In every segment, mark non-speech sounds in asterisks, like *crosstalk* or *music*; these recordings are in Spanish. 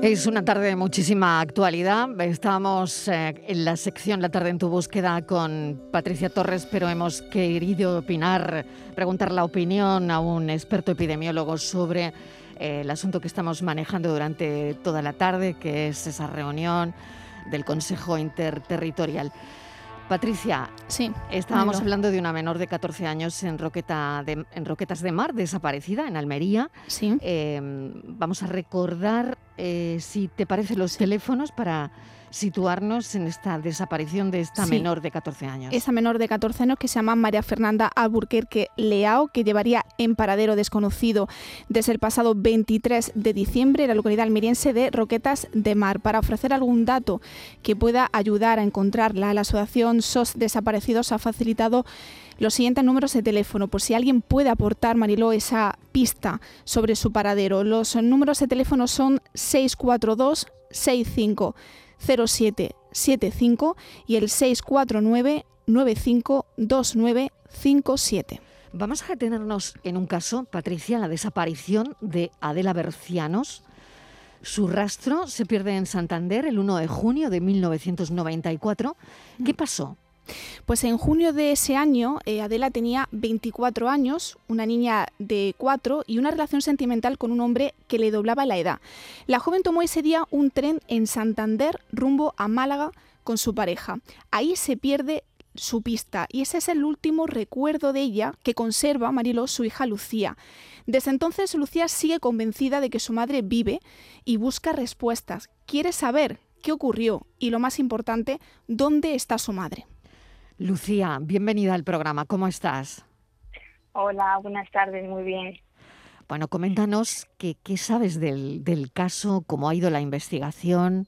Es una tarde de muchísima actualidad. Estamos eh, en la sección La tarde en tu búsqueda con Patricia Torres, pero hemos querido opinar, preguntar la opinión a un experto epidemiólogo sobre eh, el asunto que estamos manejando durante toda la tarde, que es esa reunión del Consejo Interterritorial. Patricia, sí, estábamos hablando de una menor de 14 años en, Roqueta en Roquetas de Mar, desaparecida en Almería. Sí. Em, vamos a recordar, eh, si te parece, los teléfonos para situarnos en esta desaparición de esta menor de 14 años. Esa menor de 14 años que se llama María Fernanda Alburquerque Leao, que llevaría en paradero desconocido desde el pasado 23 de diciembre en la localidad almeriense de Roquetas de Mar. Para ofrecer algún dato que pueda ayudar a encontrarla, la Asociación SOS Desaparecidos ha facilitado los siguientes números de teléfono, por si alguien puede aportar, Mariló, esa pista sobre su paradero. Los números de teléfono son 642 65 0775 y el 649 952957. Vamos a detenernos en un caso, Patricia, la desaparición de Adela Bercianos. Su rastro se pierde en Santander el 1 de junio de 1994. ¿Qué pasó? Pues en junio de ese año, eh, Adela tenía 24 años, una niña de 4 y una relación sentimental con un hombre que le doblaba la edad. La joven tomó ese día un tren en Santander rumbo a Málaga con su pareja. Ahí se pierde su pista y ese es el último recuerdo de ella que conserva Marilo, su hija Lucía. Desde entonces Lucía sigue convencida de que su madre vive y busca respuestas. Quiere saber qué ocurrió y lo más importante, dónde está su madre. Lucía, bienvenida al programa. ¿Cómo estás? Hola, buenas tardes, muy bien. Bueno, coméntanos qué, sabes del, caso, cómo ha ido la investigación.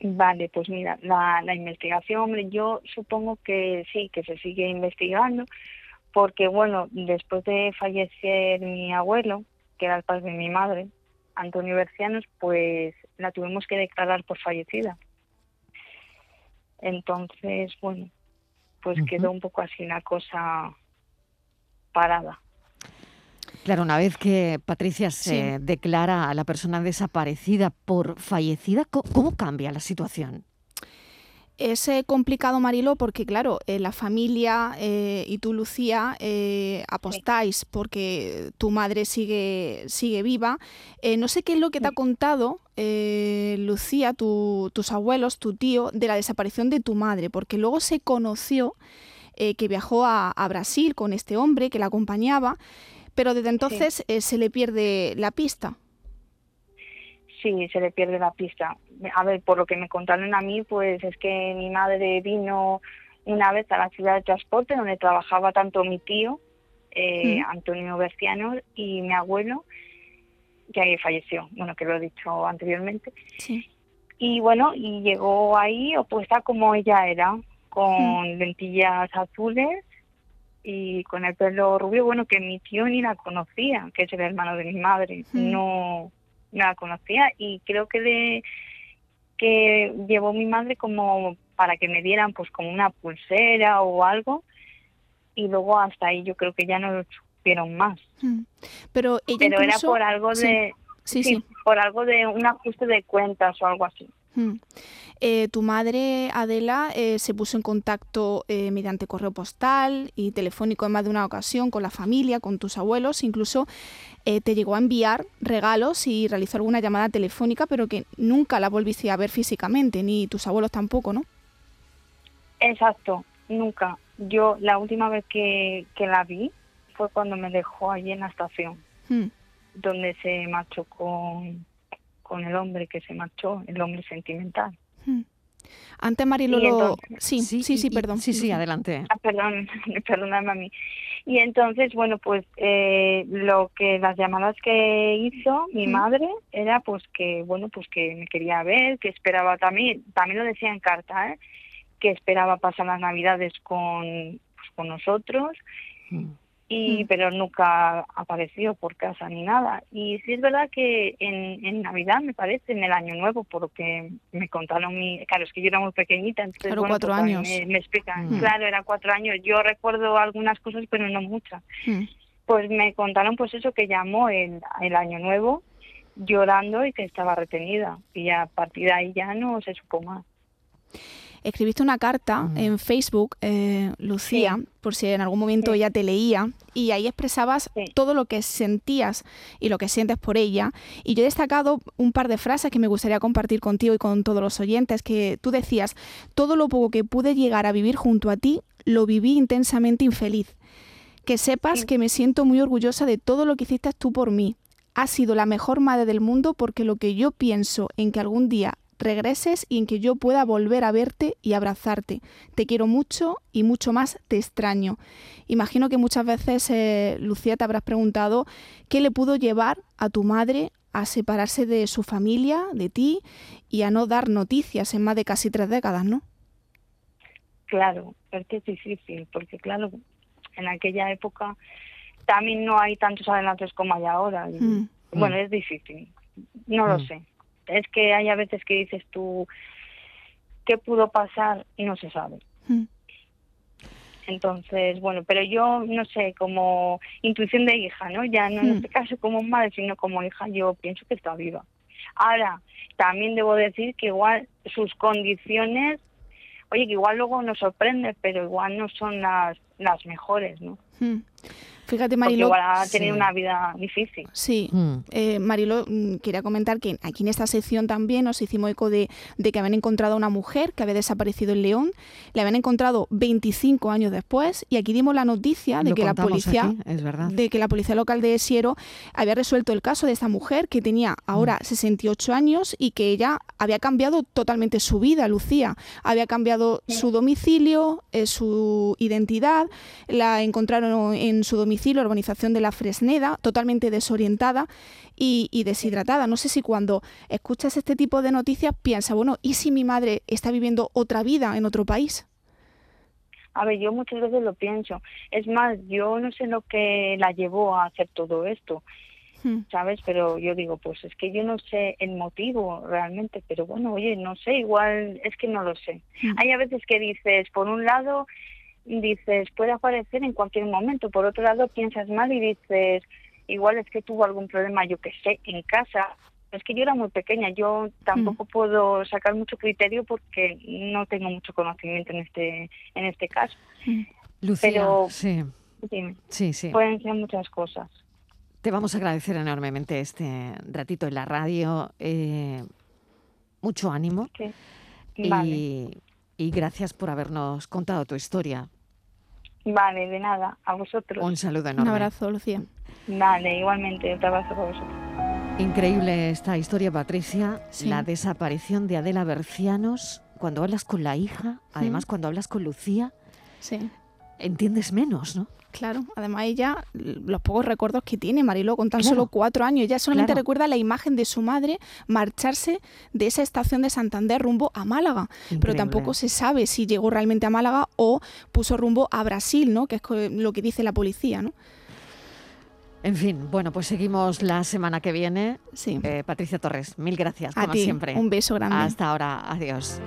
Vale, pues mira, la, la investigación, yo supongo que sí, que se sigue investigando, porque bueno, después de fallecer mi abuelo, que era el padre de mi madre, Antonio Bercianos, pues la tuvimos que declarar por fallecida. Entonces, bueno, pues quedó un poco así la cosa parada. Claro, una vez que Patricia se declara a la persona desaparecida por fallecida, ¿cómo cambia la situación? Es eh, complicado, Marilo, porque claro, eh, la familia eh, y tú, Lucía, apostáis porque tu madre sigue, sigue viva. no sé qué es lo que te ha contado, Lucía, tus abuelos, tu tío, de la desaparición de tu madre, porque luego se conoció que viajó a, Brasil con este hombre que la acompañaba, pero desde entonces se le pierde la pista. Sí, se le pierde la pista a ver, por lo que me contaron a mí, pues es que mi madre vino una vez a la ciudad de transporte donde trabajaba tanto mi tío, eh, mm. Antonio Berciano, y mi abuelo, que falleció, bueno, que lo he dicho anteriormente. Sí. Y bueno, y llegó ahí opuesta como ella era, con mm. lentillas azules y con el pelo rubio, bueno, que mi tío ni la conocía, que es el hermano de mi madre, mm. no, no la conocía y creo que de que llevó mi madre como para que me dieran pues como una pulsera o algo y luego hasta ahí yo creo que ya no lo supieron más. Mm. Pero Pero era por algo de sí, sí, por algo de un ajuste de cuentas o algo así. Mm. Eh, tu madre, Adela, eh, se puso en contacto eh, mediante correo postal y telefónico en más de una ocasión con la familia, con tus abuelos, incluso te llegó a enviar regalos y realizó alguna llamada telefónica, pero que nunca la volviste a ver físicamente, ni tus abuelos tampoco, ¿no? Exacto, nunca. Yo la última vez que, la vi fue cuando me dejó allí en la estación, mm. donde se marchó con, con el hombre que se marchó, el hombre sentimental. Hmm. Antes Marilolo, sí, sí, sí, sí, perdón. Sí, sí, adelante. Ah, perdón, *laughs* perdóname a mí. Y entonces, bueno, pues eh, lo que las llamadas que hizo mi hmm. madre era pues que, bueno, pues que me quería ver, que esperaba también, también lo decía en carta, ¿eh? que esperaba pasar las navidades con, pues, con nosotros. Hmm y mm. pero nunca apareció por casa ni nada. Y sí es verdad que en, en Navidad, me parece, en el Año Nuevo, por lo que me contaron mi... Claro, es que yo era muy pequeñita, entonces claro, cuatro pues, años. Me, explican. Mm. Claro, era cuatro años. Yo recuerdo algunas cosas, pero no muchas. Mm. Pues me contaron pues eso que llamó el, el Año Nuevo llorando y que estaba retenida. Y a partir de ahí ya no se supo más. Escribiste una carta en Facebook, eh, Lucía, por si en algún momento ella te leía, y ahí expresabas todo lo que sentías y lo que sientes por ella. Y yo he destacado un par de frases que me gustaría compartir contigo y con todos los oyentes, que tú decías, todo lo poco que pude llegar a vivir junto a ti, lo viví intensamente infeliz. Que sepas que me siento muy orgullosa de todo lo que hiciste tú por mí. Has sido la mejor madre del mundo porque lo que yo pienso en que algún día regreses y en que yo pueda volver a verte y abrazarte. Te quiero mucho y mucho más te extraño. Imagino que muchas veces, eh, Lucía, te habrás preguntado qué le pudo llevar a tu madre a separarse de su familia, de ti, y a no dar noticias en más de casi tres décadas, ¿no? Claro, es que es difícil, porque claro, en aquella época también no hay tantos adelantos como hay ahora. Mm. Bueno, es difícil, no lo mm. sé es que hay a veces que dices tú, ¿qué pudo pasar? Y no se sabe. Hmm. Entonces, bueno, pero yo no sé, como intuición de hija, ¿no? Ya no en hmm. este caso como madre, sino como hija, yo pienso que está viva. Ahora, también debo decir que igual sus condiciones, oye, que igual luego nos sorprende, pero igual no son las, las mejores, ¿no? Hmm. Fíjate, Marilo. Porque a tener una vida difícil. Sí. Mm. Eh, Marilo, mm, quería comentar que aquí en esta sección también nos hicimos eco de, que habían encontrado a una mujer que había desaparecido en León. La habían encontrado 25 años después y aquí dimos la noticia de que la policía. es verdad. De que la policía local de Siero había resuelto el caso de esta mujer que tenía ahora 68 mm. años y que ella había cambiado totalmente su vida, Lucía. Había cambiado su domicilio, eh, su identidad. La encontraron en su domicilio la urbanización de la Fresneda, totalmente desorientada y, deshidratada. No sé si cuando escuchas este tipo de noticias piensas, bueno, ¿y si mi madre está viviendo otra vida en otro país? A ver, yo muchas veces lo pienso. Es más, yo no sé lo que la llevó a hacer todo esto, hmm. ¿sabes? Pero yo digo, pues es que yo no sé el motivo realmente, pero bueno, oye, no sé, igual es que no lo sé. Hmm. Hay a veces que dices, por un lado, dices, puede aparecer en cualquier momento. Por otro lado, piensas mal y dices, igual es que tuvo algún problema, yo que sé, en casa. Es que yo era muy pequeña, yo tampoco mm. puedo sacar mucho criterio porque no tengo mucho conocimiento en este en este caso. Mm. Lucía, Pero, sí. sí, sí. Pueden ser muchas cosas. Te vamos a agradecer enormemente este ratito en la radio. Eh, mucho ánimo. Y, y gracias por habernos contado tu historia. Vale, de nada, a vosotros. Un saludo enorme. Un abrazo, Lucía. Vale, igualmente, un abrazo para vosotros. Increíble esta historia, Patricia. La desaparición de Adela Bercianos. Cuando hablas con la hija, además cuando hablas con Lucía, sí. Entiendes menos, ¿no? Claro, además ella, los pocos recuerdos que tiene, Marilo, con tan solo cuatro años, ella solamente recuerda la imagen de su madre marcharse de esa estación de Santander rumbo a Málaga, pero tampoco se sabe si llegó realmente a Málaga o puso rumbo a Brasil, ¿no? Que es lo que dice la policía, ¿no? En fin, bueno, pues seguimos la semana que viene. Sí. Eh, Patricia Torres, mil gracias, como siempre. Un beso grande. Hasta ahora, adiós.